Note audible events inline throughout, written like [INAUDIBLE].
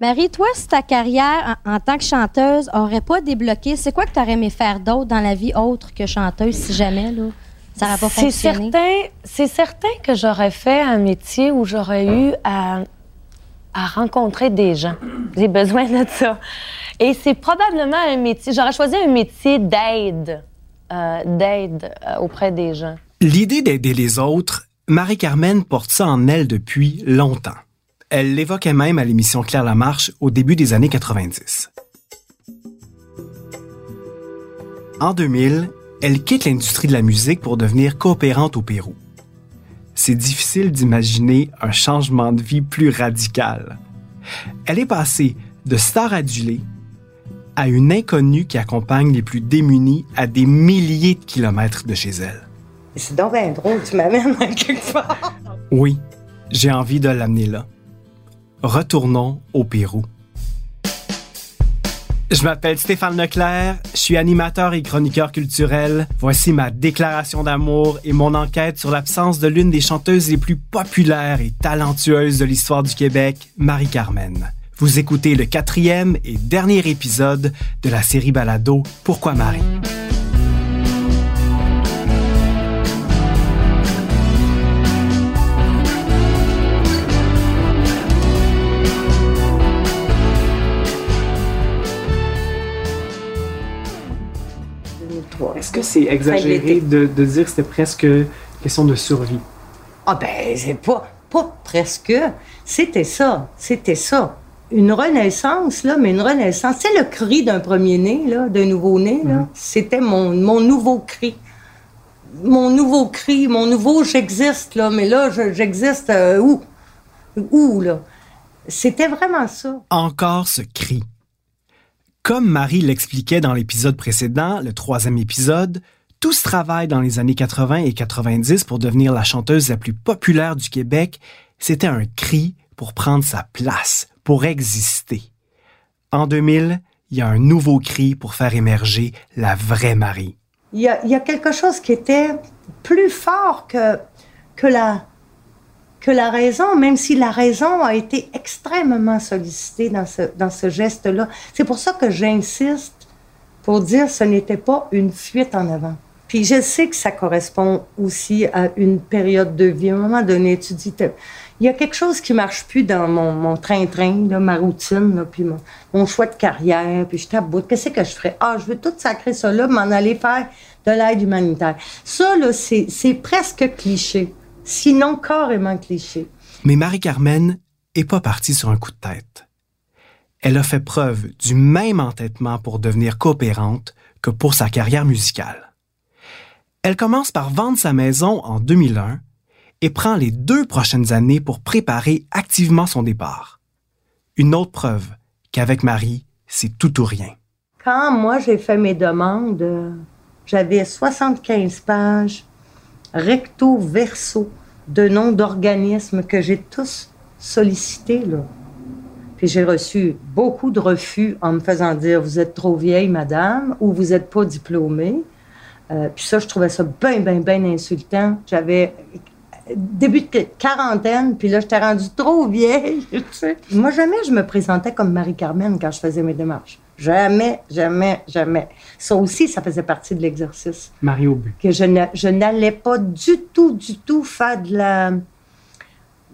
Marie, toi, si ta carrière en, en tant que chanteuse aurait pas débloqué, c'est quoi que tu aurais aimé faire d'autre dans la vie autre que chanteuse, si jamais, là? Ça n'aurait pas C'est fonctionné. certain, c'est certain que j'aurais fait un métier où j'aurais eu à, à rencontrer des gens. J'ai besoin de ça. Et c'est probablement un métier. J'aurais choisi un métier d'aide, euh, d'aide euh, auprès des gens. L'idée d'aider les autres, Marie-Carmen porte ça en elle depuis longtemps. Elle l'évoquait même à l'émission Claire Lamarche au début des années 90. En 2000, elle quitte l'industrie de la musique pour devenir coopérante au Pérou. C'est difficile d'imaginer un changement de vie plus radical. Elle est passée de star adulée à une inconnue qui accompagne les plus démunis à des milliers de kilomètres de chez elle. C'est donc bien drôle, tu m'amènes à quelque part. Oui, j'ai envie de l'amener là. Retournons au Pérou. Je m'appelle Stéphane Leclerc, je suis animateur et chroniqueur culturel. Voici ma déclaration d'amour et mon enquête sur l'absence de l'une des chanteuses les plus populaires et talentueuses de l'histoire du Québec, Marie-Carmen. Vous écoutez le quatrième et dernier épisode de la série Balado Pourquoi Marie? Est-ce que c'est exagéré de, dire que c'était presque question de survie? Ah ben, c'est pas, pas presque. C'était ça. C'était ça. Une renaissance, là, mais une renaissance. C'est le cri d'un premier-né, là, d'un nouveau-né, là. Mhm. C'était mon, mon nouveau cri. Mon nouveau cri, mon nouveau j'existe, là. Mais là, je- j'existe euh, où? Où, là? C'était vraiment ça. encore ce cri. Comme Marie l'expliquait dans l'épisode précédent, le troisième épisode, tout ce travail dans les années 80 et 90 pour devenir la chanteuse la plus populaire du Québec, c'était un cri pour prendre sa place, pour exister. En 2000, il y a un nouveau cri pour faire émerger la vraie Marie. Il y a, quelque chose qui était plus fort que, que, la, que la raison, même si la raison a été extrêmement sollicitée dans ce, dans ce geste-là. C'est pour ça que j'insiste pour dire que ce n'était pas une fuite en avant. Puis je sais que ça correspond aussi à une période de vie. À un moment donné, tu dis, il y a quelque chose qui marche plus dans mon, mon train-train, là, ma routine, là, puis mon, mon choix de carrière, puis je taboute. Qu'est-ce que je ferais? Ah, je veux tout sacrer ça là, m'en aller faire de l'aide humanitaire. Ça, là, c'est presque cliché, sinon carrément cliché. Mais Marie-Carmen est pas partie sur un coup de tête. Elle a fait preuve du même entêtement pour devenir coopérante que pour sa carrière musicale. Elle commence par vendre sa maison en 2001 et prend les deux prochaines années pour préparer activement son départ. Une autre preuve qu'avec Marie, c'est tout ou rien. Quand moi, j'ai fait mes demandes, euh, j'avais 75 pages recto verso de noms d'organismes que j'ai tous sollicités. Là. Puis j'ai reçu beaucoup de refus en me faisant dire Vous êtes trop vieille, madame, ou vous n'êtes pas diplômée. Euh, puis ça, je trouvais ça bien, bien, bien insultant. J'avais début de quarantaine, puis là, j'étais rendue trop vieille. [LAUGHS] Moi, jamais je me présentais comme Marie-Carmen quand je faisais mes démarches. Jamais, jamais, jamais. Ça aussi, ça faisait partie de l'exercice. Marie Aubu. Que je n'a- je n'allais pas du tout, du tout faire de la...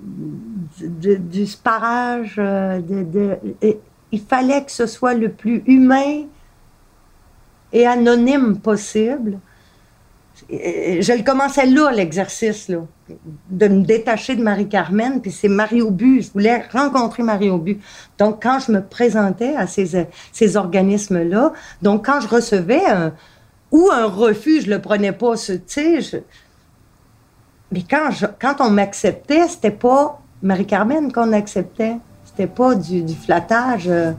du, du sparage. euh, de, de- et il fallait que ce soit le plus humain et anonyme possible. Je le commençais là, l'exercice, là, de me détacher de Marie-Carmen, puis c'est Marie Aubu. Je voulais rencontrer Marie Aubu. Donc, quand je me présentais à ces, ces organismes-là, donc quand je recevais un, ou un refus, je le prenais pas, tu sais, mais quand, je- quand on m'acceptait, c'était pas Marie-Carmen qu'on acceptait. C'était pas du, du flattage euh,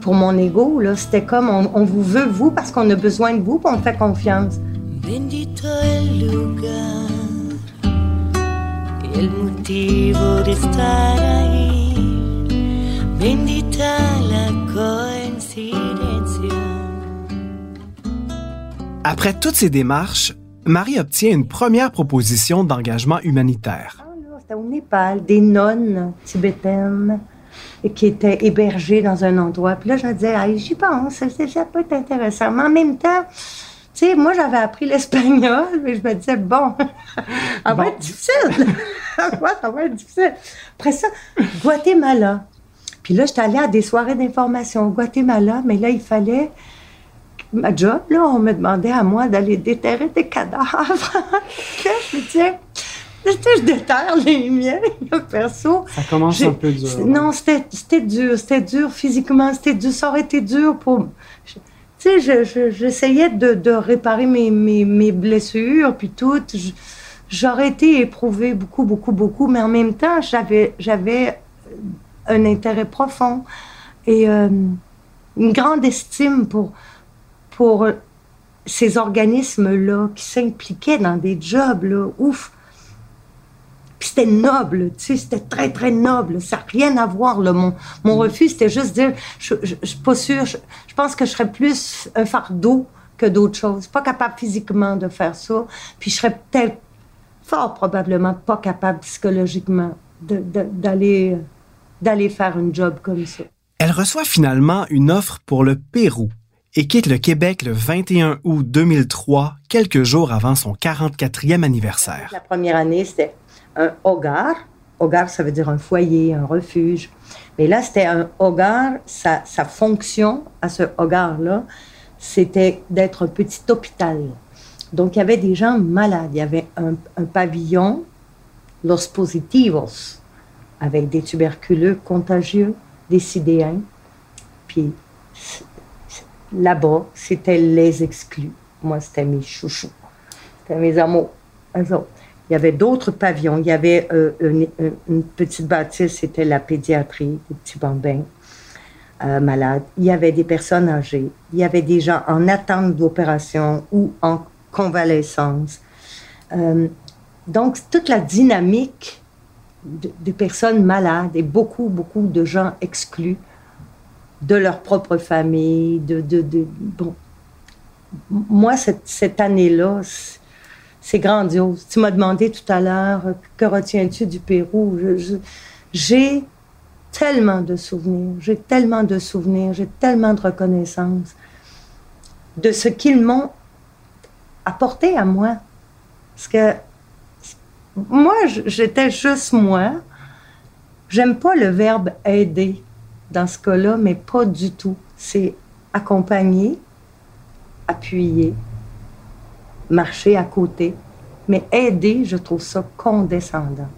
pour mon ego, là. C'était comme, on, on vous veut, vous, parce qu'on a besoin de vous, puis on fait confiance. Bendito el lugar y el motivo de estar ahí. Bendita la coincidencia. Après toutes ces démarches, Marie obtient une première proposition d'engagement humanitaire. Ah, C'était au Népal, des nonnes tibétaines qui étaient hébergés dans un endroit. Puis là, je me disais, ah, j'y pense, ça, ça peut être intéressant. Mais en même temps, tu sais, moi, j'avais appris l'espagnol, mais je me disais, bon, [LAUGHS] ça va être difficile. [LAUGHS] ça va être difficile. Après ça, Guatemala. Puis là, j'étais allée à des soirées d'information au Guatemala, mais là, il fallait ma job, là, on me demandait à moi d'aller déterrer des cadavres. [LAUGHS] je me disais, je déterre les miens, perso. Ça commence un peu dur. Non, c'était dur, c'était dur physiquement, c'était dur, ça aurait été dur pour... Tu sais, j'essayais de, de, réparer mes, mes, mes, blessures, puis tout. J'aurais été éprouvée beaucoup, beaucoup, beaucoup, mais en même temps, j'avais un intérêt profond et euh, une grande estime pour, pour ces organismes-là qui s'impliquaient dans des jobs, là, ouf. Puis c'était noble, tu sais, c'était très, très noble. Ça n'a rien à voir, là. Mon, mon mm. refus, c'était juste dire, je ne suis pas sûre, je, pense que je serais plus un fardeau que d'autres choses. Pas capable physiquement de faire ça. Puis je serais peut-être fort probablement pas capable psychologiquement d'aller d'aller faire un job comme ça. Elle reçoit finalement une offre pour le Pérou et quitte le Québec le 21 août 2003, quelques jours avant son 44e anniversaire. La première année, c'était un hogar. Hogar, ça veut dire un foyer, un refuge. Mais là, c'était un hogar. Sa, fonction à ce hogar-là, c'était d'être un petit hôpital. Donc, il y avait des gens malades. Il y avait un, pavillon, Los Positivos, avec des tuberculeux contagieux, des sidéens. Puis là-bas, c'était les exclus. Moi, c'était mes chouchous. C'était mes amours. Il y avait d'autres pavillons. Il y avait euh, une, petite bâtisse, c'était la pédiatrie, des petits bambins euh, malades. Il y avait des personnes âgées. Il y avait des gens en attente d'opération ou en convalescence. Euh, donc, toute la dynamique des personnes malades et beaucoup, beaucoup de gens exclus de leur propre famille, de, de, bon. Moi, cette, cette année-là, c'est grandiose. Tu m'as demandé tout à l'heure, que retiens-tu du Pérou? J'ai tellement de souvenirs, j'ai tellement de souvenirs, j'ai tellement de reconnaissance de ce qu'ils m'ont apporté à moi. Parce que moi, j'étais juste moi. J'aime pas le verbe aider dans ce cas-là, mais pas du tout. C'est accompagner, appuyer, marcher à côté. Mais aider, je trouve ça condescendant.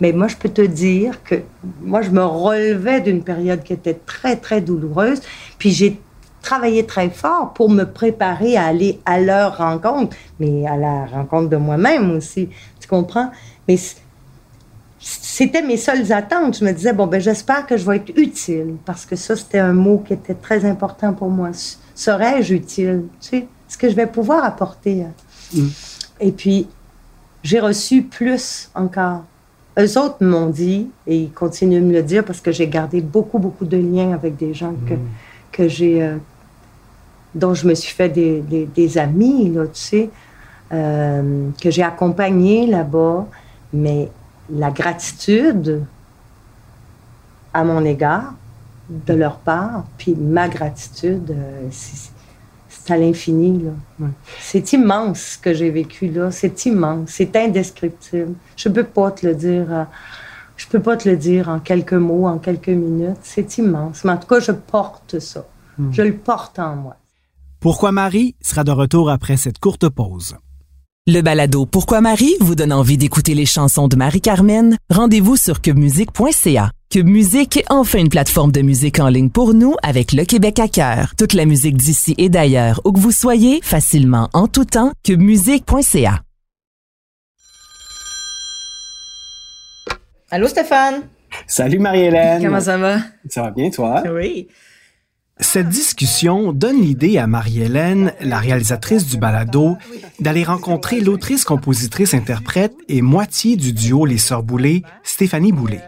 Mais moi, je peux te dire que moi, je me relevais d'une période qui était très, très douloureuse. Puis j'ai travaillé très fort pour me préparer à aller à leur rencontre, mais à la rencontre de moi-même aussi. Tu comprends? Mais c'était mes seules attentes. Je me disais, bon, ben, j'espère que je vais être utile, parce que ça, c'était un mot qui était très important pour moi. Serais-je utile? Tu sais, ce que je vais pouvoir apporter? Mm. Et puis, j'ai reçu plus encore. Eux autres m'ont dit, et ils continuent de me le dire, parce que j'ai gardé beaucoup, beaucoup de liens avec des gens que, mm. que j'ai, euh, dont je me suis fait des, des, amis, là, tu sais, euh, que j'ai accompagnés là-bas. Mais la gratitude à mon égard, de leur part, puis ma gratitude, euh, c'est à l'infini. C'est immense ce que j'ai vécu là. C'est immense. C'est indescriptible. Je peux pas te le dire. Euh, je peux pas te le dire en quelques mots, en quelques minutes. C'est immense. Mais en tout cas, je porte ça. Hmm. Je le porte en moi. Pourquoi Marie sera de retour après cette courte pause? Le balado Pourquoi Marie vous donne envie d'écouter les chansons de Marie-Carmen? Rendez-vous sur cubmusique.ca. Cube Musique est enfin une plateforme de musique en ligne pour nous avec le Québec à cœur. Toute la musique d'ici et d'ailleurs, où que vous soyez, facilement en tout temps, cubmusique.ca. Allô Stéphane? Salut Marie-Hélène. Comment ça va? Ça va bien toi? Oui. Cette discussion donne l'idée à Marie-Hélène, la réalisatrice du balado, d'aller rencontrer l'autrice, compositrice, interprète et moitié du duo Les Sœurs Boulay, Stéphanie Boulay.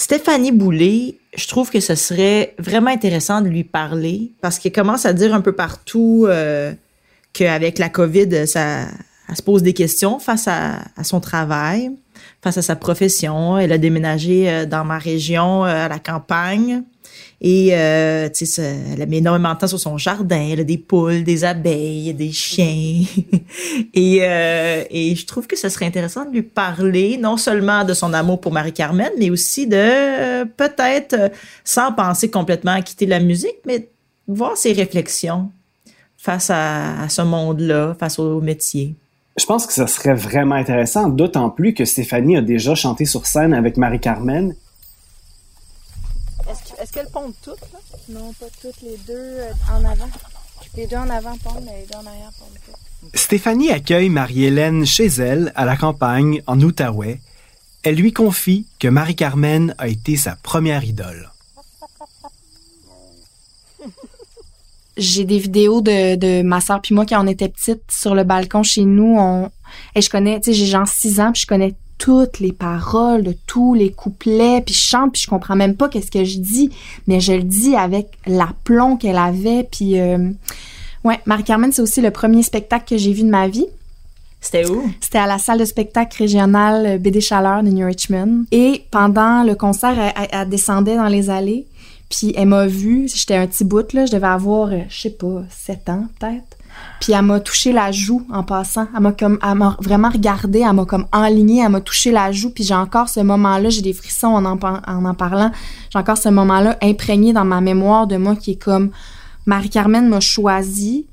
Stéphanie Boulay, je trouve que ce serait vraiment intéressant de lui parler parce qu'elle commence à dire un peu partout euh, qu'avec la COVID, ça, elle se pose des questions face à, son travail, face à sa profession. Elle a déménagé euh, dans ma région, euh, à la campagne. Et euh, tu sais, elle a énormément de temps sur son jardin. A des poules, des abeilles, des chiens. [LAUGHS] et, euh, et je trouve que ce serait intéressant de lui parler non seulement de son amour pour Marie-Carmen, mais aussi de euh, peut-être, sans penser complètement à quitter la musique, mais voir ses réflexions face à, à ce monde-là, face au métier. Je pense que ça serait vraiment intéressant, d'autant plus que Stéphanie a déjà chanté sur scène avec Marie-Carmen. Est-ce qu'elles pondent toutes, là? Non, pas toutes. Les deux euh, en avant. Les deux en avant pondent, mais les deux en arrière pondent toutes. Stéphanie accueille Marie-Hélène chez elle, à la campagne, en Outaouais. Elle lui confie que Marie-Carmen a été sa première idole. J'ai des vidéos de, de ma soeur puis moi quand on était petites sur le balcon chez nous. On, et je connais, tu sais, j'ai genre 6 ans puis je connais toutes les paroles de tous les couplets puis je chante puis je comprends même pas qu'est-ce que je dis, mais je le dis avec l'aplomb qu'elle avait puis euh, ouais, Marie-Carmen c'est aussi le premier spectacle que j'ai vu de ma vie. C'était où? C'était à la salle de spectacle régionale euh, BD Chaleur de New Richmond. Et pendant le concert, elle, elle- elle descendait dans les allées. Puis elle m'a vue. J'étais un petit bout, là. Je devais avoir, euh, je sais pas, 7 ans peut-être. Puis elle m'a touché la joue en passant. Elle m'a comme, elle m'a vraiment regardé. Elle m'a comme enlignée. Elle m'a touché la joue. Puis j'ai encore ce moment-là. J'ai des frissons en en, en en parlant. J'ai encore ce moment-là imprégné dans ma mémoire de moi qui est comme Marie-Carmen m'a choisi.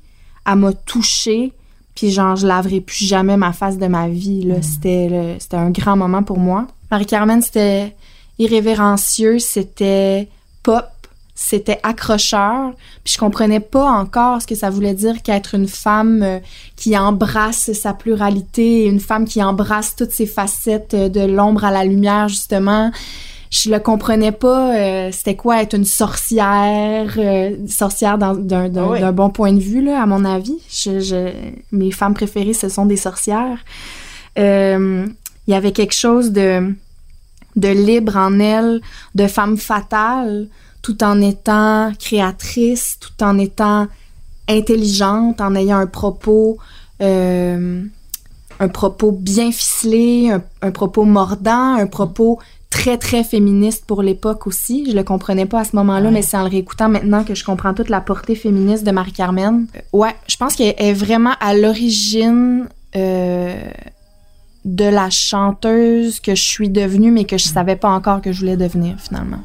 Elle m'a touché. Puis genre, je laverai plus jamais ma face de ma vie. Là. C'était, c'était un grand moment pour moi. Marie-Carmen, c'était irrévérencieux, c'était pop, c'était accrocheur. Puis je comprenais pas encore ce que ça voulait dire qu'être une femme euh, qui embrasse sa pluralité, une femme qui embrasse toutes ses facettes euh, de l'ombre à la lumière, justement. Je le comprenais pas. euh, c'était quoi être une sorcière, euh, sorcière d'un Ah d'un bon point de vue, là, à mon avis. Je, je- mes femmes préférées, ce sont des sorcières. Euh, Il y avait quelque chose de, de libre en elle, de femme fatale, tout en étant créatrice, tout en étant intelligente, en ayant un propos, euh, un propos bien ficelé, un, un propos mordant, un propos très très féministe pour l'époque aussi. Je le comprenais pas à ce moment-là, mais c'est en le réécoutant maintenant que je comprends toute la portée féministe de Marie-Carmen. Euh, ouais, je pense qu'elle est vraiment à l'origine euh, de la chanteuse que je suis devenue, mais que je savais pas encore que je voulais devenir finalement.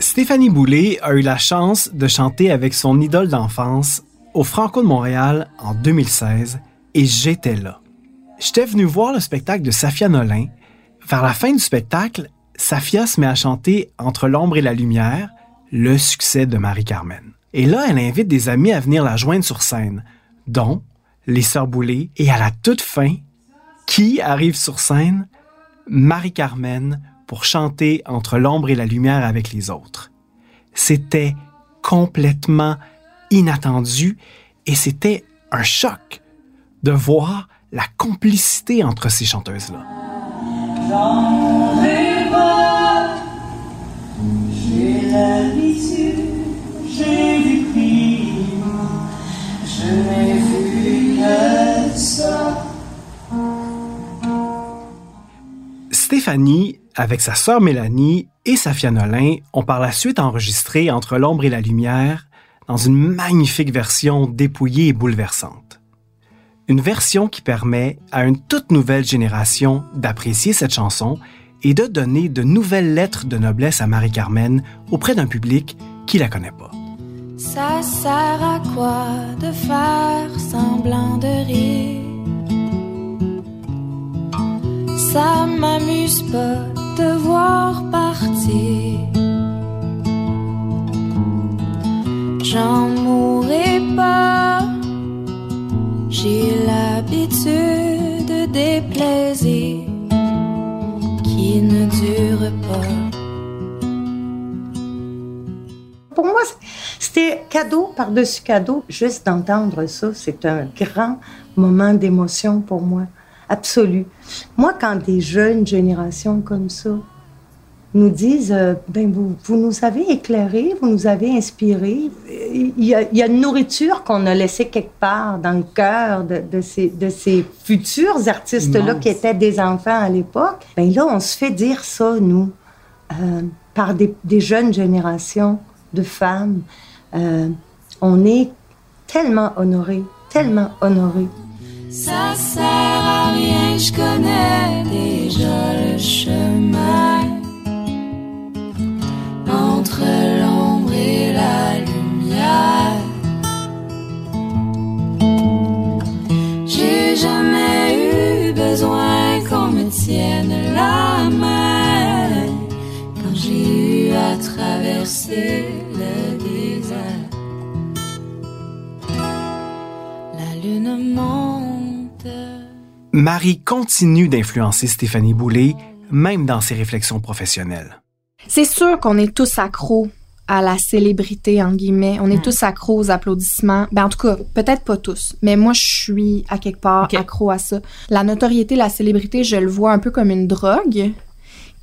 Stéphanie Boulay a eu la chance de chanter avec son idole d'enfance au Franco de Montréal en 2016 et j'étais là. J'étais venu voir le spectacle de Safia Nolin. Vers la fin du spectacle, Safia se met à chanter Entre l'ombre et la lumière, le succès de Marie-Carmen. Et là, elle invite des amis à venir la joindre sur scène, dont les Sœurs Boulay. Et à la toute fin, qui arrive sur scène? Marie-Carmen pour chanter entre l'ombre et la lumière avec les autres. C'était complètement inattendu et c'était un choc de voir la complicité entre ces chanteuses-là. Stéphanie, avec sa sœur Mélanie et Safia Nolin, ont par la suite enregistré Entre l'ombre et la lumière dans une magnifique version dépouillée et bouleversante. Une version qui permet à une toute nouvelle génération d'apprécier cette chanson et de donner de nouvelles lettres de noblesse à Marie-Carmen auprès d'un public qui la connaît pas. Ça sert à quoi de faire semblant de rire? Ça m'amuse pas de voir partir. J'en mourrai pas. J'ai l'habitude des plaisirs qui ne durent pas. Pour moi, c'était cadeau par-dessus cadeau. Juste d'entendre ça, c'est un grand moment d'émotion pour moi. Absolue. Moi, quand des jeunes générations comme ça nous disent, euh, ben vous, vous nous avez éclairés, vous nous avez inspirés, il y a, il y a une nourriture qu'on a laissée quelque part dans le cœur de, de ces, de ces futurs artistes-là qui étaient des enfants à l'époque. Ben là, on se fait dire ça, nous, euh, par des, des jeunes générations de femmes. Euh, on est tellement honorés, tellement honorés. Ça sert à rien, je connais déjà le chemin entre l'ombre et la lumière. J'ai jamais eu besoin qu'on me tienne la main quand j'ai eu à traverser le désert. La lune monte. Marie continue d'influencer Stéphanie Boulay, même dans ses réflexions professionnelles. C'est sûr qu'on est tous accros à la célébrité, en guillemets. On est tous accros aux applaudissements. Ben, en tout cas, peut-être pas tous, mais moi, je suis à quelque part accro à ça. La notoriété, la célébrité, je le vois un peu comme une drogue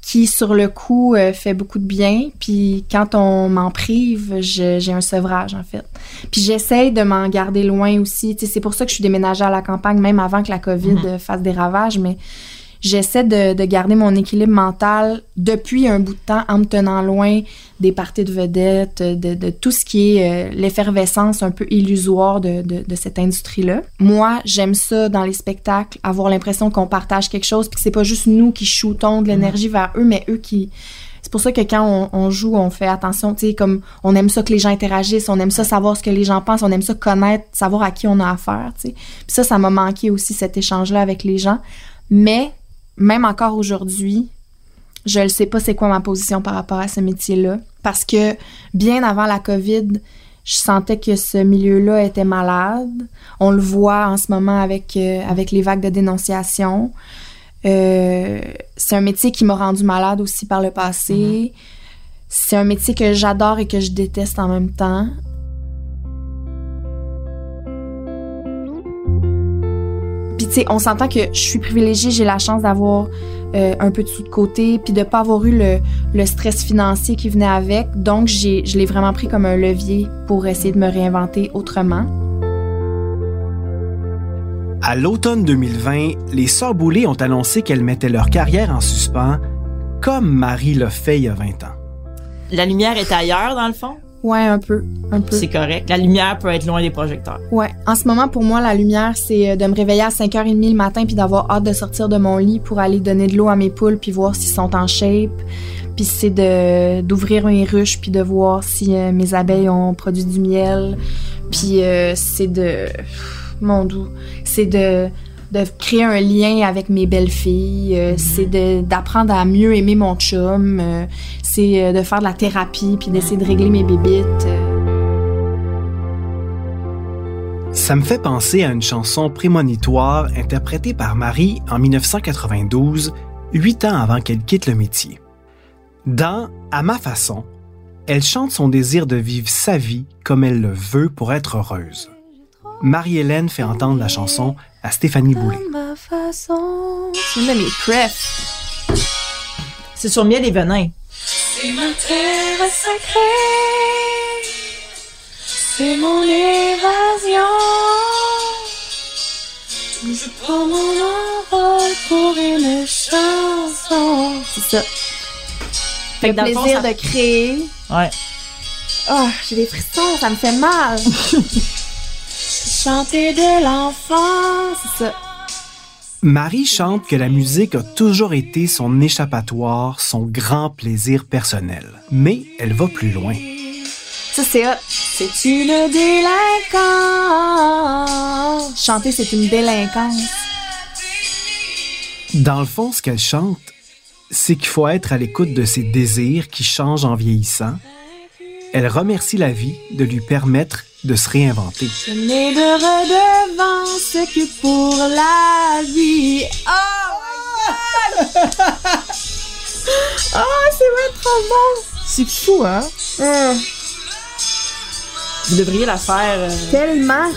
qui, sur le coup, euh, fait beaucoup de bien. Puis quand on m'en prive, j'ai un sevrage, en fait. Puis j'essaye de m'en garder loin aussi. C'est pour ça que je suis déménagée à la campagne, même avant que la COVID euh, fasse des ravages, mais j'essaie de, de garder mon équilibre mental depuis un bout de temps en me tenant loin des parties de vedettes, de, de tout ce qui est euh, l'effervescence un peu illusoire de, de, cette industrie-là. Moi, j'aime ça dans les spectacles, avoir l'impression qu'on partage quelque chose, puis que c'est pas juste nous qui shootons de l'énergie vers eux, mais eux qui... C'est pour ça que quand on, on joue, on fait attention, tu sais, comme on aime ça que les gens interagissent, on aime ça savoir ce que les gens pensent, on aime ça connaître, savoir à qui on a affaire, tu sais. Puis ça, ça m'a manqué aussi cet échange-là avec les gens. Mais même encore aujourd'hui, je ne sais pas c'est quoi ma position par rapport à ce métier-là. Parce que bien avant la COVID, je sentais que ce milieu-là était malade. On le voit en ce moment avec, euh, avec les vagues de dénonciation. Euh, c'est un métier qui m'a rendu malade aussi par le passé. C'est un métier que j'adore et que je déteste en même temps. Sais, on s'entend que je suis privilégiée, j'ai la chance d'avoir euh, un peu de sous de côté, puis de pas avoir eu le, le stress financier qui venait avec. Donc, j'ai, je l'ai vraiment pris comme un levier pour essayer de me réinventer autrement. À l'automne 2020, les Sœurs Boulay ont annoncé qu'elles mettaient leur carrière en suspens, comme Marie l'a fait il y a 20 ans. La lumière est ailleurs, dans le fond? Ouais, un peu, un peu. C'est correct. La lumière peut être loin des projecteurs. Ouais. En ce moment, pour moi, la lumière, c'est euh, de me réveiller à 5h30 le matin puis d'avoir hâte de sortir de mon lit pour aller donner de l'eau à mes poules puis voir s'ils sont en shape. Puis c'est de d'ouvrir mes ruches puis de voir si euh, mes abeilles ont produit du miel. Puis euh, c'est de mon doux, c'est de de créer un lien avec mes belles filles, euh, c'est de d'apprendre à mieux aimer mon chum, euh, c'est euh, de faire de la thérapie puis d'essayer de régler mes bébites. Ça me fait penser à une chanson prémonitoire interprétée par Marie en 1992, huit ans avant qu'elle quitte le métier. Dans À ma façon, elle chante son désir de vivre sa vie comme elle le veut pour être heureuse. Marie-Hélène fait entendre la chanson à Stéphanie Boulay. ma façon. C'est une de mes prefs. C'est sur Miel et Venin. C'est ma terre sacrée. C'est mon évasion. Je prends mon envol pour une chanson. C'est ça. Fait Le que dans le fond, plaisir ça- de créer. Ouais. Oh, j'ai des frissons, ça me fait mal. [LAUGHS] Chanter de l'enfance. Marie chante que la musique a toujours été son échappatoire, son grand plaisir personnel. Mais elle va plus loin. Ça, c'est. C'est une délinquance. Chanter, c'est une délinquance. Dans le fond, ce qu'elle chante, c'est qu'il faut être à l'écoute de ses désirs qui changent en vieillissant. Elle remercie la vie de lui permettre de se réinventer. Je n'ai de redevance que pour la vie. Oh my god! Ah, c'est vrai, trop bon. C'est fou, hein? Hum, Vous devriez la faire. euh, tellement.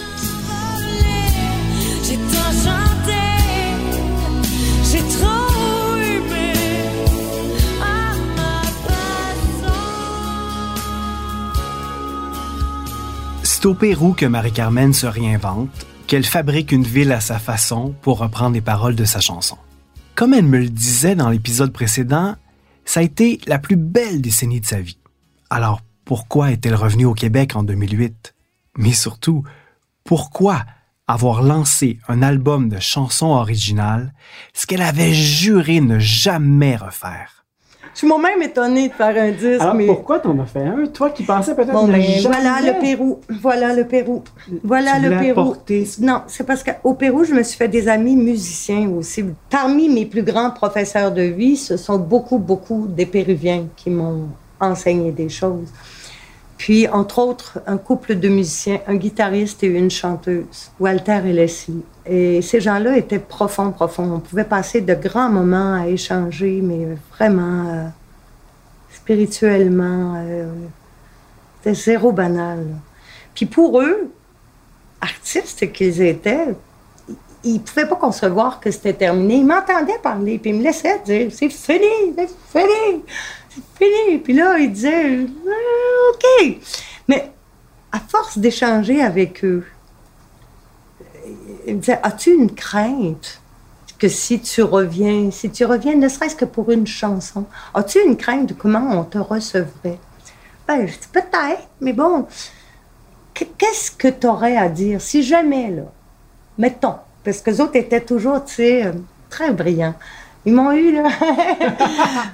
C'est au Pérou que Marie-Carmen se réinvente, qu'elle fabrique une ville à sa façon pour reprendre les paroles de sa chanson. Comme elle me le disait dans l'épisode précédent, ça a été la plus belle décennie de sa vie. Alors, pourquoi est-elle revenue au Québec en 2008? Mais surtout, pourquoi avoir lancé un album de chansons originales, ce qu'elle avait juré ne jamais refaire? Je suis moi-même étonnée de faire un disque, Alors mais... pourquoi t'en as fait un? Toi qui pensais peut-être Bon, ben, voilà le Pérou. Voilà le Pérou. Voilà Tu le Pérou. apporter- Non, c'est parce qu'au Pérou, je me suis fait des amis musiciens aussi. Parmi mes plus grands professeurs de vie, ce sont beaucoup, beaucoup des Péruviens qui m'ont enseigné des choses. Puis, entre autres, un couple de musiciens, un guitariste et une chanteuse, Walter et Leslie. Et ces gens-là étaient profonds, profonds. On pouvait passer de grands moments à échanger, mais vraiment euh, spirituellement. euh, c'était zéro banal. Puis pour eux, artistes qu'ils étaient, ils ne pouvaient pas concevoir que c'était terminé. Ils m'entendaient parler, puis ils me laissaient dire c'est fini, c'est fini, fini. Puis là, ils disaient Ah, OK. Mais à force d'échanger avec eux, ils me disaient As-tu une crainte que si tu reviens, si tu reviens, ne serait-ce que pour une chanson, as-tu une crainte de comment on te recevrait? Ben, je dis peut-être, mais bon, qu- qu'est-ce que tu aurais à dire si jamais, là, mettons, parce que les autres étaient toujours, tu sais, euh, très brillants. Ils m'ont eu, là, [LAUGHS]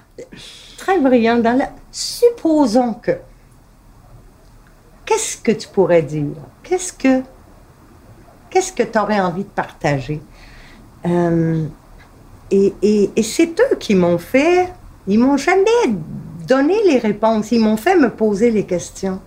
très brillants dans la... Supposons que, qu'est-ce que tu pourrais dire? Qu'est-ce que, qu'est-ce que tu aurais envie de partager? Euh, et et- et c'est eux qui m'ont fait, ils m'ont jamais donné les réponses, ils m'ont fait me poser les questions.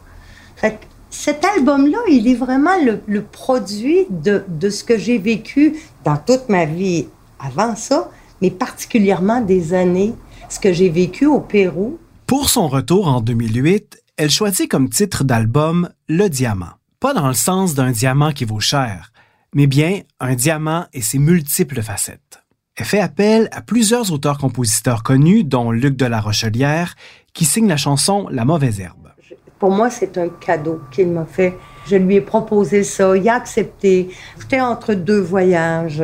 Fait que cet album-là, il est vraiment le, le produit de, de ce que j'ai vécu dans toute ma vie avant ça, mais particulièrement des années, ce que j'ai vécu au Pérou. Pour son retour en 2008, elle choisit comme titre d'album Le Diamant. Pas dans le sens d'un diamant qui vaut cher, mais bien un diamant et ses multiples facettes. Elle fait appel à plusieurs auteurs-compositeurs connus, dont Luc de la Rochelière, qui signe la chanson La mauvaise herbe. Pour moi, c'est un cadeau qu'il m'a fait. Je lui ai proposé ça, il a accepté. J'étais entre deux voyages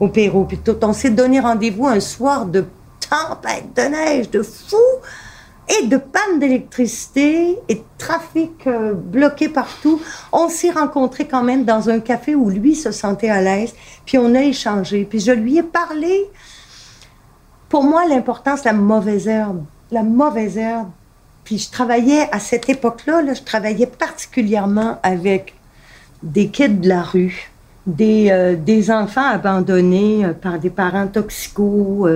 au Pérou, puis tout. On s'est donné rendez-vous un soir de tempête de neige, de fou, et de panne d'électricité et de trafic euh, bloqué partout. On s'est rencontrés quand même dans un café où lui se sentait à l'aise, puis on a échangé. Puis je lui ai parlé. Pour moi, l'important, c'est la mauvaise herbe. La mauvaise herbe. Puis je travaillais à cette époque-là, là, je travaillais particulièrement avec des kids de la rue, des, euh, enfants abandonnés euh, par des parents toxicaux,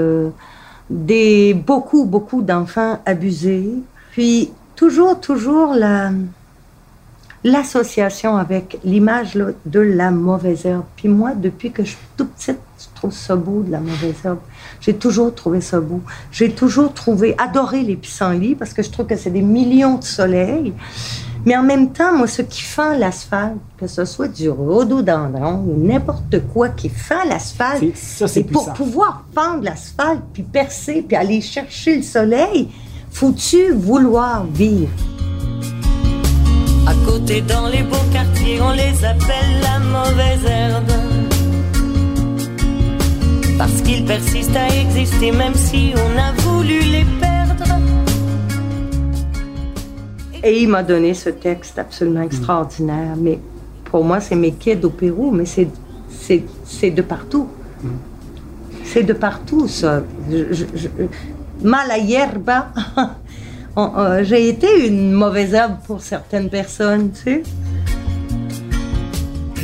des, beaucoup, beaucoup d'enfants abusés. Puis toujours, toujours la, l'association avec l'image de la mauvaise herbe. Puis moi, depuis que je suis toute petite, je trouve ça beau, de la mauvaise herbe. J'ai toujours trouvé ça beau. J'ai toujours trouvé, adoré les pissenlits parce que je trouve que c'est des millions de soleils. Mais en même temps, moi, ce qui fend l'asphalte, que ce soit du rhododendron ou n'importe quoi qui fend l'asphalte, C'est- pour puissant. pouvoir fendre l'asphalte, puis percer, puis aller chercher le soleil, faut-tu vouloir vivre? À côté dans les beaux quartiers, on les appelle la mauvaise herbe. Parce qu'ils persistent à exister même si on a voulu les perdre. Et il m'a donné ce texte absolument extraordinaire. Mais pour moi, c'est mes kids au Pérou, mais c'est, c'est, c'est de partout. C'est de partout, ça. Je, je, je- mala hierba. [LAUGHS] On- euh, J'ai été une mauvaise herbe pour certaines personnes, tu sais.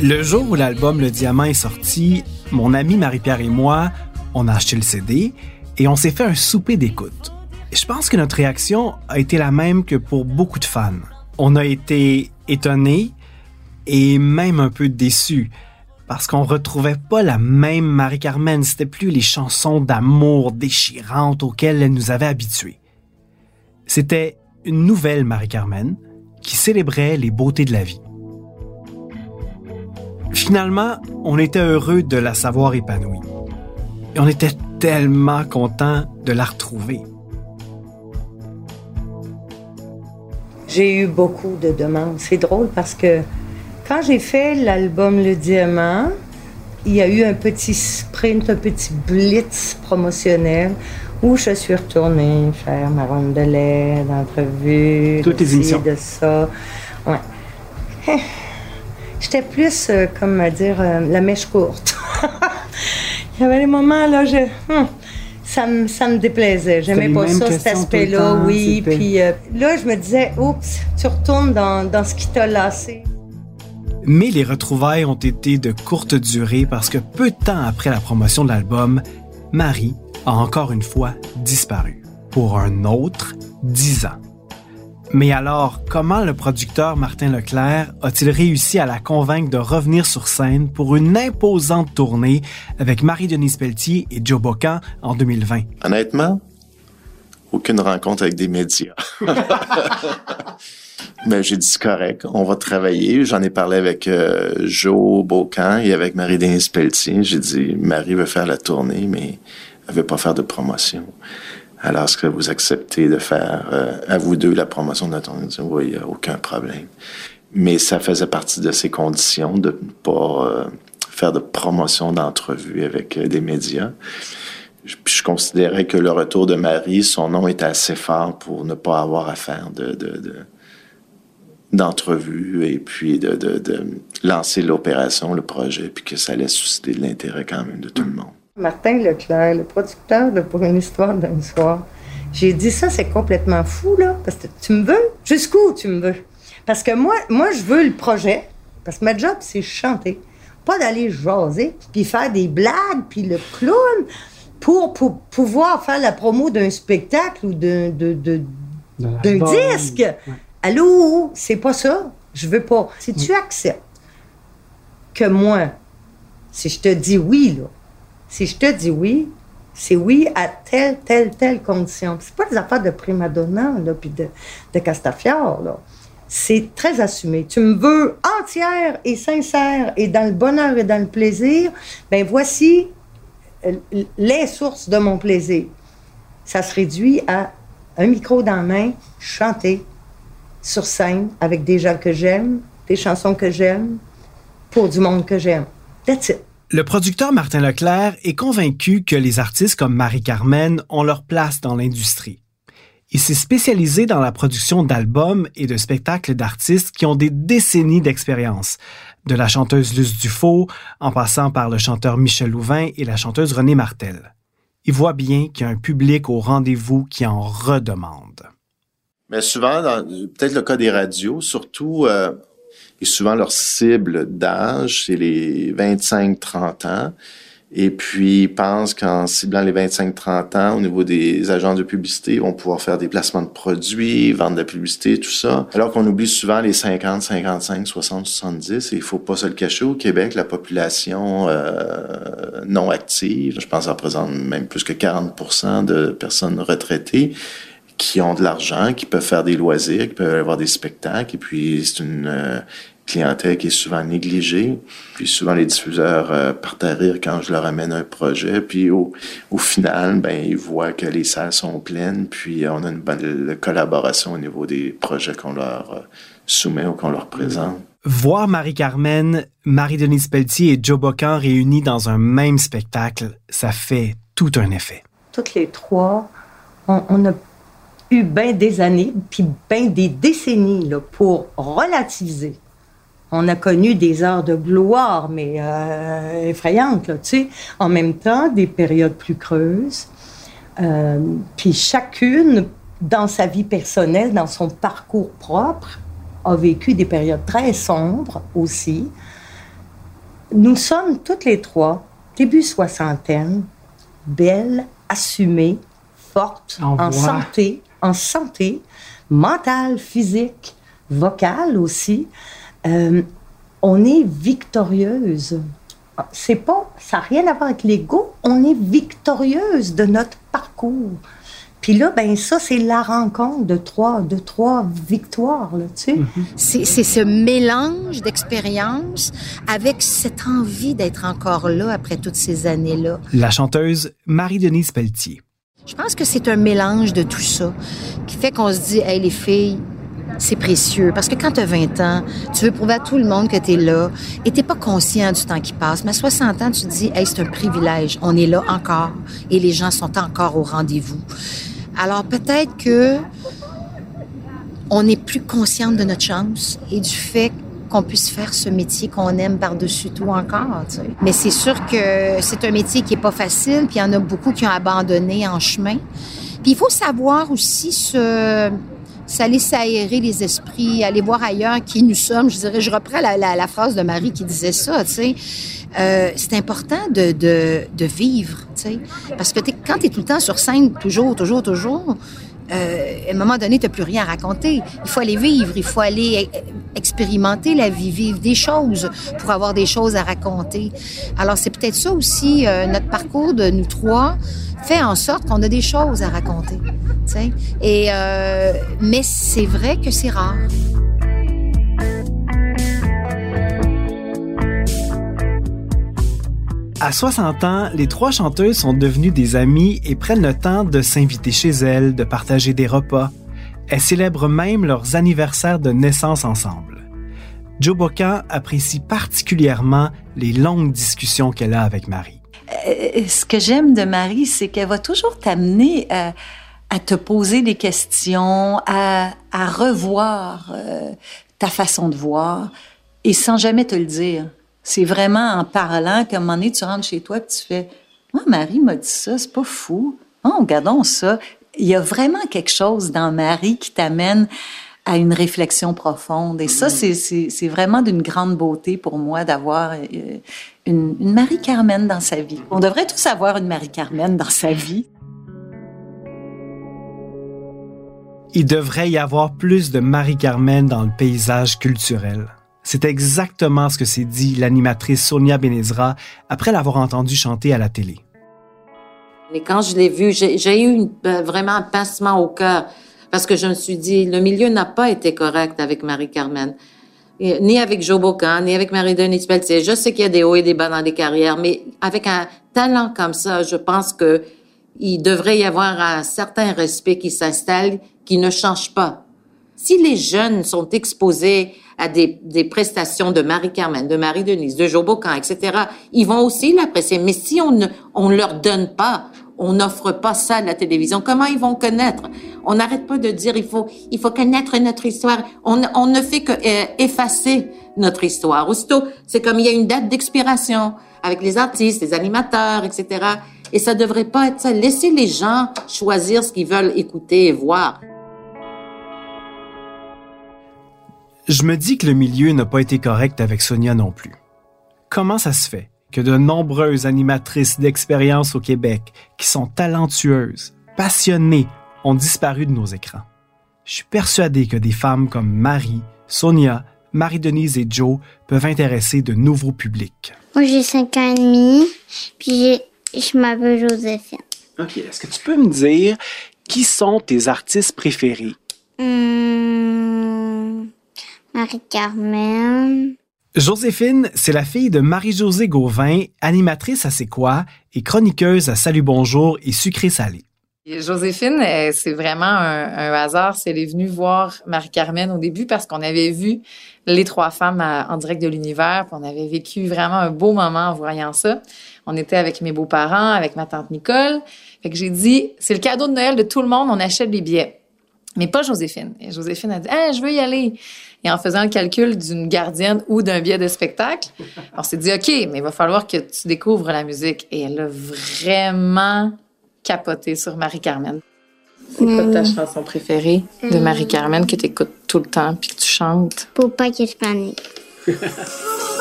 Le jour où l'album Le Diamant est sorti, mon ami Marie-Pierre et moi, on a acheté le CD et on s'est fait un souper d'écoute. Je pense que notre réaction a été la même que pour beaucoup de fans. On a été étonnés et même un peu déçus parce qu'on retrouvait pas la même Marie-Carmen. C'était plus les chansons d'amour déchirantes auxquelles elle nous avait habitués. C'était une nouvelle Marie-Carmen qui célébrait les beautés de la vie. Finalement, on était heureux de la savoir épanouie. Et on était tellement contents de la retrouver. J'ai eu beaucoup de demandes. C'est drôle parce que Quand j'ai fait l'album Le Diamant, il y a eu un petit sprint, un petit blitz promotionnel où je suis retournée faire ma ronde de lait, d'entrevue, Toutes de ci, ça. Ouais. Eh, J'étais plus, euh, comme à dire, euh, la mèche courte. [LAUGHS] il y avait des moments, là, je... hum, ça me, ça me déplaisait. J'aimais pas ça, cet aspect-là, oui. Puis euh, là, je me disais, oups, tu retournes dans, dans ce qui t'a lassé. Mais les retrouvailles ont été de courte durée parce que peu de temps après la promotion de l'album, Marie a encore une fois disparu. Pour un autre dix ans. Mais alors, comment le producteur Martin Leclerc a-t-il réussi à la convaincre de revenir sur scène pour une imposante tournée avec Marie-Denise Pelletier et Joe Bocan en 2020? Honnêtement, aucune rencontre avec des médias. [LAUGHS] Mais j'ai dit correct, on va travailler. J'en ai parlé avec euh, Joe Beaucamp et avec Marie-Denise Pelletier. J'ai dit Marie veut faire la tournée, mais elle veut pas faire de promotion. Alors, est-ce que vous acceptez de faire euh, à vous deux la promotion de? J'ai dit, oui, il n'y a aucun problème. Mais ça faisait partie de ses conditions de ne pas euh, faire de promotion d'entrevue avec euh, des médias. Je- Puis je considérais que le retour de Marie, son nom était assez fort pour ne pas avoir à faire de, de, de- d'entrevue et puis de, de, de lancer l'opération, le projet, puis que ça allait susciter de l'intérêt quand même de tout le monde. Martin Leclerc, le producteur de Pour une histoire d'un soir, j'ai dit ça, c'est complètement fou, là, parce que tu me veux? Jusqu'où tu me veux? Parce que moi, moi, je veux le projet, parce que ma job, c'est chanter. Pas d'aller jaser, puis faire des blagues, puis le clown, pour, pour pouvoir faire la promo d'un spectacle ou d'un disque. Allô, c'est pas ça. Je veux pas. Si tu acceptes que moi, si je te dis oui, là, si je te dis oui, c'est oui à telle, telle, telle condition. C'est pas des affaires de prima donna, là, puis de, de Castafiore, là. C'est très assumé. Tu me veux entière et sincère et dans le bonheur et dans le plaisir, ben voici euh, les sources de mon plaisir. Ça se réduit à un micro dans la main, chanter sur scène avec des gens que j'aime, des chansons que j'aime, pour du monde que j'aime. That's it. Le producteur Martin Leclerc est convaincu que les artistes comme Marie-Carmen ont leur place dans l'industrie. Il s'est spécialisé dans la production d'albums et de spectacles d'artistes qui ont des décennies d'expérience, de la chanteuse Luce Dufaux, en passant par le chanteur Michel Louvain et la chanteuse Renée Martel. Il voit bien qu'il y a un public au rendez-vous qui en redemande. Mais souvent, peut-être le cas des radios, surtout, euh, et souvent leur cible d'âge, c'est les 25-30 ans. Et puis, ils pensent qu'en ciblant les 25-30 ans, au niveau des agences de publicité, ils vont pouvoir faire des placements de produits, vendre de la publicité, tout ça. Alors qu'on oublie souvent les 50, 55, 60, 70. Et il faut pas se le cacher. Au Québec, la population euh, non active, je pense, représente même plus que 40% de personnes retraitées qui ont de l'argent, qui peuvent faire des loisirs, qui peuvent avoir des spectacles. Et puis, c'est une euh, clientèle qui est souvent négligée. Puis souvent, les diffuseurs euh, partent à rire quand je leur amène un projet. Puis au, au final, ben ils voient que les salles sont pleines. Puis on a une bonne collaboration au niveau des projets qu'on leur euh, soumet ou qu'on leur présente. Voir Marie-Carmen, Marie-Denise Pelletier et Joe Bocan réunis dans un même spectacle, ça fait tout un effet. Toutes les trois, on, on a eu bien des années, puis bien des décennies là, pour relativiser. On a connu des heures de gloire, mais euh, effrayantes, là, tu sais. En même temps, des périodes plus creuses. Euh, puis chacune, dans sa vie personnelle, dans son parcours propre, a vécu des périodes très sombres aussi. Nous sommes toutes les trois, début soixantaine, belles, assumées, fortes, en santé, en santé, mentale, physique, vocale aussi. Euh, on est victorieuse. C'est pas, ça n'a rien à voir avec l'ego. On est victorieuse de notre parcours. Puis là, ben ça, c'est la rencontre de trois, de trois victoires, là, tu sais. C'est c'est ce mélange d'expérience avec cette envie d'être encore là après toutes ces années-là. La chanteuse Marie-Denise Pelletier. Je pense que c'est un mélange de tout ça qui fait qu'on se dit, hey, les filles, c'est précieux. Parce que quand tu as 20 ans, tu veux prouver à tout le monde que tu es là et tu pas conscient du temps qui passe. Mais à 60 ans, tu te dis, hey, c'est un privilège. On est là encore et les gens sont encore au rendez-vous. Alors peut-être que on est plus consciente de notre chance et du fait qu'on puisse faire ce métier qu'on aime par-dessus tout encore. Mais c'est sûr que c'est un métier qui est pas facile, puis il y en a beaucoup qui ont abandonné en chemin. Puis il faut savoir aussi se s'aller s'aérer les esprits, aller voir ailleurs qui nous sommes. Je dirais, je reprends la, phrase de Marie qui disait ça. Euh, c'est important de, vivre. Parce que quand tu es tout le temps sur scène, toujours, toujours, toujours, euh, à un moment donné, tu plus rien à raconter. Il faut aller vivre, il faut aller euh, expérimenter la vie, vivre des choses pour avoir des choses à raconter. Alors, c'est peut-être ça aussi, euh, notre parcours de nous trois fait en sorte qu'on a des choses à raconter. tu sais. Et, euh, mais c'est vrai que c'est rare. À 60 ans, les trois chanteuses sont devenues des amies et prennent le temps de s'inviter chez elles, de partager des repas. Elles célèbrent même leurs anniversaires de naissance ensemble. Joe Bocan apprécie particulièrement les longues discussions qu'elle a avec Marie. Euh, ce que j'aime de Marie, c'est qu'elle va toujours t'amener à, à te poser des questions, à, à revoir euh, ta façon de voir, et sans jamais te le dire. C'est vraiment en parlant qu'à un moment donné, tu rentres chez toi et tu fais « Moi, Marie m'a dit ça, c'est pas fou. Oh, regardons ça. » Il y a vraiment quelque chose dans Marie qui t'amène à une réflexion profonde. Et ça, c'est- c'est vraiment d'une grande beauté pour moi d'avoir euh, une, une Marie-Carmen dans sa vie. On devrait tous avoir une Marie-Carmen dans sa vie. Il devrait y avoir plus de Marie-Carmen dans le paysage culturel. C'est exactement ce que s'est dit l'animatrice Sonia Benezra après l'avoir entendue chanter à la télé. Et quand je l'ai vu, j'ai eu ben, vraiment un pincement au cœur parce que je me suis dit, le milieu n'a pas été correct avec Marie-Carmen. Ni avec Joe Bocan, ni avec Marie-Denise Pelletier. Je sais qu'il y a des hauts et des bas dans les carrières, mais avec un talent comme ça, je pense que il devrait y avoir un certain respect qui s'installe, qui ne change pas. Si les jeunes sont exposés à des, des prestations de Marie-Carmen, de Marie-Denise, de Joe Bocan, etc., ils vont aussi l'apprécier. Mais si on ne on leur donne pas, on n'offre pas ça à la télévision, comment ils vont connaître? On n'arrête pas de dire il faut, il faut connaître notre histoire. On, on ne fait que euh, effacer notre histoire. Aussitôt, c'est comme il y a une date d'expiration avec les artistes, les animateurs, etc. Et ça devrait pas être ça. Laissez les gens choisir ce qu'ils veulent écouter et voir. Je me dis que le milieu n'a pas été correct avec Sonia non plus. Comment ça se fait que de nombreuses animatrices d'expérience au Québec qui sont talentueuses, passionnées, ont disparu de nos écrans? Je suis persuadé que des femmes comme Marie, Sonia, Marie-Denise et Joe peuvent intéresser de nouveaux publics. Moi, j'ai 5 ans et demi, puis je m'appelle Joséphine. OK. Est-ce que tu peux me dire qui sont tes artistes préférés? Hum, Marie-Carmen. Joséphine, c'est la fille de Marie-Josée Gauvin, animatrice à C'est quoi et chroniqueuse à Salut Bonjour et Sucré Salé. Joséphine, euh, c'est vraiment un, un hasard. C'est elle est venue voir Marie-Carmen au début parce qu'on avait vu les trois femmes à- en direct de l'univers, on avait vécu vraiment un beau moment en voyant ça. On était avec mes beaux-parents, avec ma tante Nicole. Fait que j'ai dit, c'est le cadeau de Noël de tout le monde, on achète les billets. Mais pas Joséphine. Et Joséphine a dit, ah, je veux y aller. Et en faisant le calcul d'une gardienne ou d'un billet de spectacle, on s'est dit, OK, mais il va falloir que tu découvres la musique. Et elle a vraiment capoté sur Marie-Carmen. C'est quoi ta chanson préférée de Hmm. Marie-Carmen que tu écoutes tout le temps puis que tu chantes? Pour pas qu'il se panique. [LAUGHS]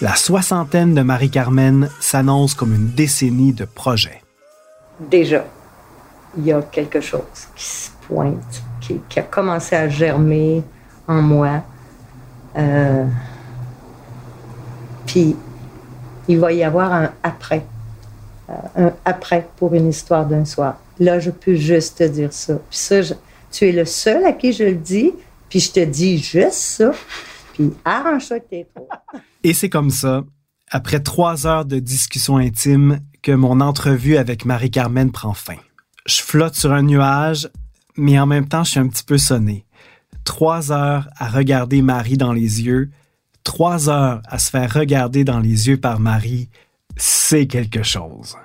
La soixantaine de Marie-Carmen s'annonce comme une décennie de projets. déjà, il y a quelque chose qui se pointe, qui, a commencé à germer en moi. Euh, puis, il va y avoir un après. euh, un après pour une histoire d'un soir. Là, je peux juste te dire ça. Puis ça, tu es le seul à qui je le dis, puis je te dis juste ça. Et c'est comme ça, après trois heures de discussion intime, que mon entrevue avec Marie-Carmen prend fin. Je flotte sur un nuage, mais en même temps, je suis un petit peu sonné. Trois heures à regarder Marie dans les yeux, trois heures à se faire regarder dans les yeux par Marie, c'est quelque chose.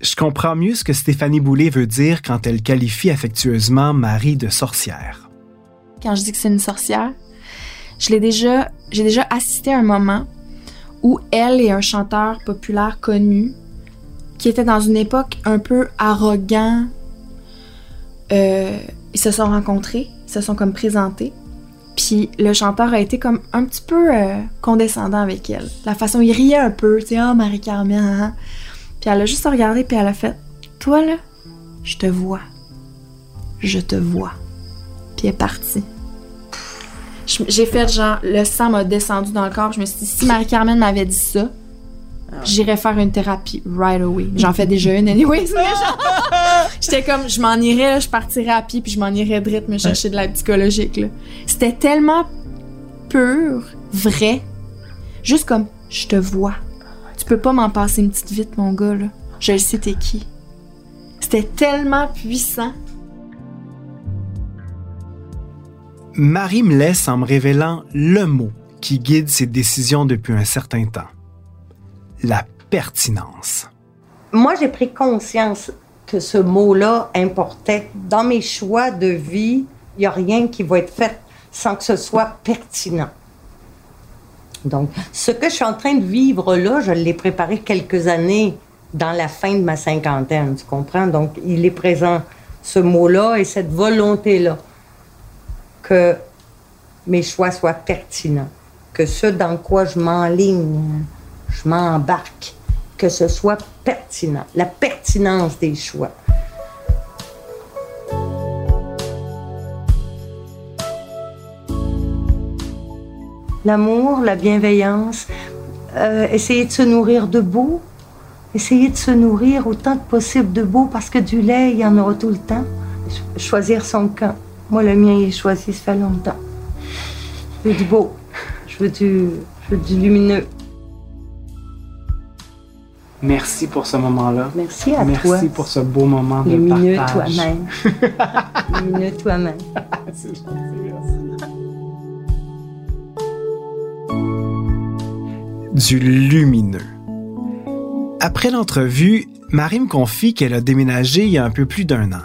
Je comprends mieux ce que Stéphanie Boulay veut dire quand elle qualifie affectueusement Marie de sorcière. Quand je dis que c'est une sorcière, je l'ai déjà, j'ai déjà assisté à un moment où elle et un chanteur populaire connu, qui était dans une époque un peu arrogant, euh, ils se sont rencontrés, ils se sont comme présentés. Puis le chanteur a été comme un petit peu euh, condescendant avec elle. La façon, il riait un peu, tu sais, oh Marie-Carmen, hein, hein. Puis elle a juste regardé, puis elle a fait Toi là, je te vois. Je te vois. Puis elle est partie. J'ai fait genre, le sang m'a descendu dans le corps. Je me suis dit, si Marie-Carmen m'avait dit ça, j'irais faire une thérapie right away. J'en fais déjà une anyway. mais [LAUGHS] genre, J'étais comme, je m'en irais, là, je partirais à pied, puis je m'en irais direct me chercher de l'aide psychologique. C'était tellement pur, vrai. Juste comme, je te vois. Tu peux pas m'en passer une petite vite, mon gars, là. Je le sais, t'es qui. C'était tellement puissant. Marie me laisse en me révélant le mot qui guide ses décisions depuis un certain temps. La pertinence. Moi, j'ai pris conscience que ce mot-là importait. Dans mes choix de vie, il n'y a rien qui va être fait sans que ce soit pertinent. Donc, ce que je suis en train de vivre là, je l'ai préparé quelques années dans la fin de ma cinquantaine, tu comprends? Donc, il est présent, ce mot-là et cette volonté-là, que mes choix soient pertinents, que ce dans quoi je m'enligne, je m'embarque, que ce soit pertinent, la pertinence des choix. L'amour, la bienveillance, euh, essayer de se nourrir de beau, essayer de se nourrir autant que possible de beau parce que du lait, il y en aura tout le temps. Ch- choisir son camp. Moi, le mien, il est choisi, ça fait longtemps. Je veux du beau. Je veux du, je veux du lumineux. Merci pour ce moment-là. Merci à Merci toi. pour ce beau moment de Lumineux partage. toi-même. [LAUGHS] lumineux toi-même. Du lumineux. Après l'entrevue, Marie me confie qu'elle a déménagé il y a un peu plus d'un an.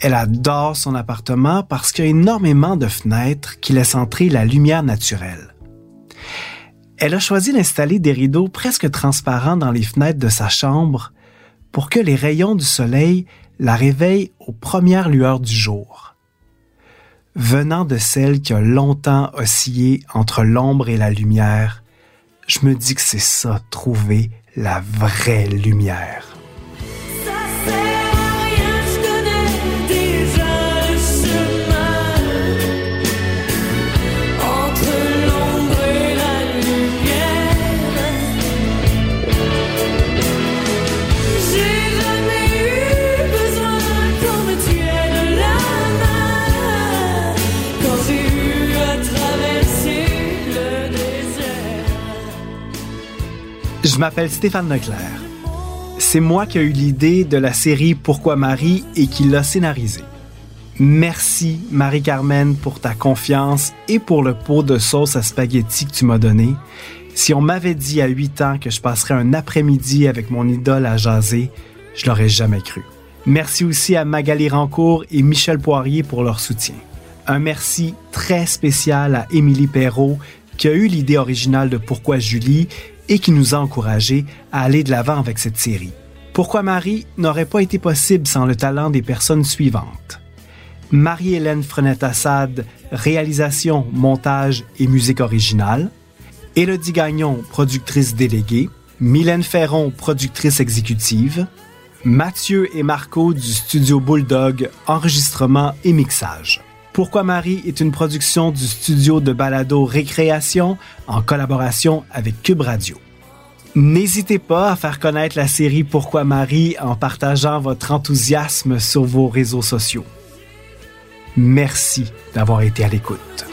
Elle adore son appartement parce qu'il y a énormément de fenêtres qui laissent entrer la lumière naturelle. Elle a choisi d'installer des rideaux presque transparents dans les fenêtres de sa chambre pour que les rayons du soleil la réveillent aux premières lueurs du jour. Venant de celle qui a longtemps oscillé entre l'ombre et la lumière, je me dis que c'est ça, trouver la vraie lumière. Je m'appelle Stéphane Leclerc. C'est moi qui ai eu l'idée de la série Pourquoi Marie et qui l'a scénarisée. Merci Marie-Carmen pour ta confiance et pour le pot de sauce à spaghetti que tu m'as donné. Si on m'avait dit à 8 ans que je passerais un après-midi avec mon idole à jaser, je l'aurais jamais cru. Merci aussi à Magali Rancourt et Michel Poirier pour leur soutien. Un merci très spécial à Émilie Perrault qui a eu l'idée originale de Pourquoi Julie et qui nous a encouragés à aller de l'avant avec cette série. Pourquoi Marie n'aurait pas été possible sans le talent des personnes suivantes? Marie-Hélène Frenette-Assad, réalisation, montage et musique originale. Élodie Gagnon, productrice déléguée. Mylène Ferron, productrice exécutive. Mathieu et Marco du studio Bulldog, enregistrement et mixage. Pourquoi Marie est une production du studio de balado Récréation en collaboration avec Cube Radio. N'hésitez pas à faire connaître la série Pourquoi Marie en partageant votre enthousiasme sur vos réseaux sociaux. Merci d'avoir été à l'écoute.